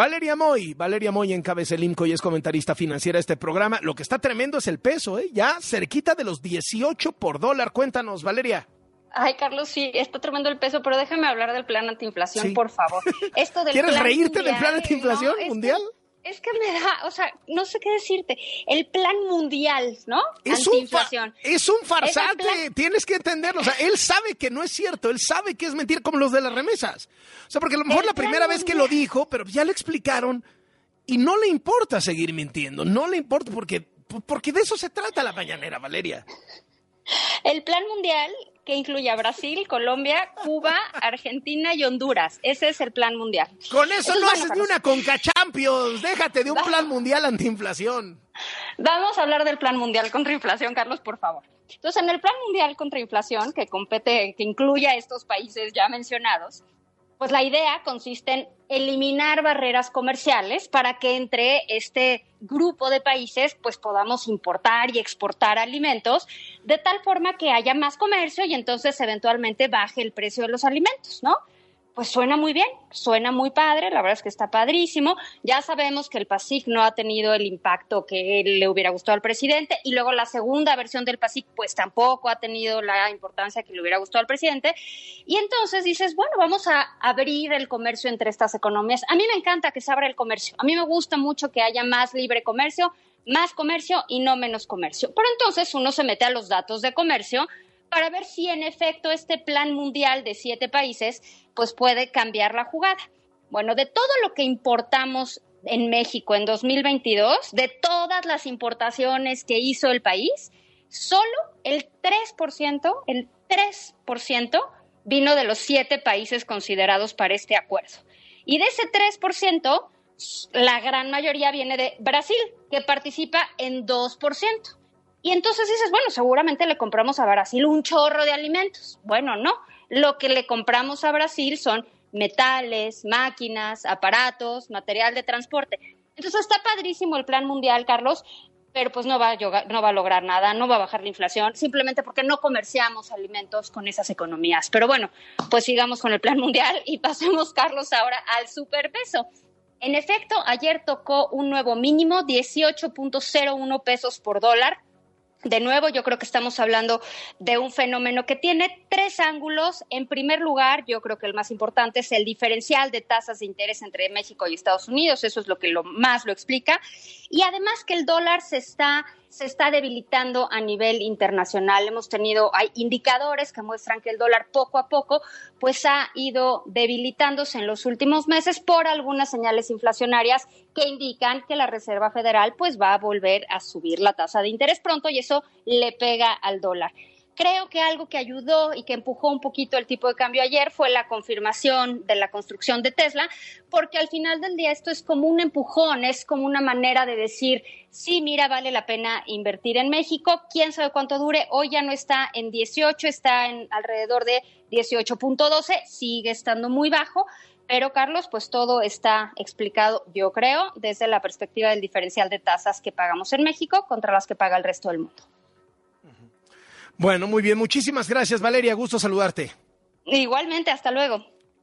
Valeria Moy, Valeria Moy encabeza el IMCO y es comentarista financiera de este programa. Lo que está tremendo es el peso, ¿eh? Ya cerquita de los 18 por dólar. Cuéntanos, Valeria. Ay, Carlos, sí, está tremendo el peso, pero déjame hablar del plan antiinflación, por favor. Esto del ¿Quieres reírte del plan antiinflación mundial? Es que me da, o sea, no sé qué decirte. El plan mundial, ¿no? Es. Un es un farsante, tienes que entenderlo. O sea, él sabe que no es cierto, él sabe que es mentir como los de las remesas. O sea, porque a lo mejor la primera vez que lo dijo, pero ya le explicaron y no le importa seguir mintiendo, no le importa porque, porque de eso se trata la mañanera, Valeria. El plan mundial que incluye a Brasil, Colombia, Cuba, Argentina y Honduras. Ese es el plan mundial. Con eso, no haces ni una Conca Champions. Déjate de un plan mundial antiinflación. Vamos a hablar del plan mundial contra inflación, Carlos, por favor. Entonces, en el plan mundial contra inflación, que compete, que incluye a estos países ya mencionados, pues la idea consiste en eliminar barreras comerciales para que entre este grupo de países pues podamos importar y exportar alimentos de tal forma que haya más comercio y entonces eventualmente baje el precio de los alimentos, ¿no? Pues suena muy bien, suena muy padre, la verdad es que está padrísimo. Ya sabemos que el PASIC no ha tenido el impacto que le hubiera gustado al presidente y luego la segunda versión del PASIC pues tampoco ha tenido la importancia que le hubiera gustado al presidente. Y entonces dices, bueno, vamos a abrir el comercio entre estas economías. A mí me encanta que se abra el comercio, a mí me gusta mucho que haya más libre comercio, más comercio y no menos comercio. Pero entonces uno se mete a los datos de comercio para ver si en efecto este plan mundial de siete países pues puede cambiar la jugada. Bueno, de todo lo que importamos en México en 2022, de todas las importaciones que hizo el país, solo el 3%, el 3% vino de los siete países considerados para este acuerdo. Y de ese 3%, la gran mayoría viene de Brasil, que participa en 2%. Y entonces dices, bueno, seguramente le compramos a Brasil un chorro de alimentos. Bueno, no. Lo que le compramos a Brasil son metales, máquinas, aparatos, material de transporte. Entonces está padrísimo el plan mundial, Carlos, pero pues no va, a, no va a lograr nada, no va a bajar la inflación, simplemente porque no comerciamos alimentos con esas economías. Pero bueno, pues sigamos con el plan mundial y pasemos, Carlos, ahora al superpeso. En efecto, ayer tocó un nuevo mínimo, 18.01 pesos por dólar de nuevo, yo creo que estamos hablando de un fenómeno que tiene tres ángulos. En primer lugar, yo creo que el más importante es el diferencial de tasas de interés entre México y Estados Unidos. Eso es lo que lo más lo explica. Y además que el dólar se está se está debilitando a nivel internacional. Hemos tenido, hay indicadores que muestran que el dólar poco a poco pues ha ido debilitándose en los últimos meses por algunas señales inflacionarias que indican que la Reserva Federal pues va a volver a subir la tasa de interés pronto y eso le pega al dólar. Creo que algo que ayudó y que empujó un poquito el tipo de cambio ayer fue la confirmación de la construcción de Tesla, porque al final del día esto es como un empujón, es como una manera de decir, sí, mira, vale la pena invertir en México, quién sabe cuánto dure, hoy ya no está en 18, está en alrededor de 18.12, sigue estando muy bajo, pero Carlos, pues todo está explicado, yo creo, desde la perspectiva del diferencial de tasas que pagamos en México contra las que paga el resto del mundo. Bueno, muy bien. Muchísimas gracias, Valeria. Gusto saludarte. Igualmente, hasta luego.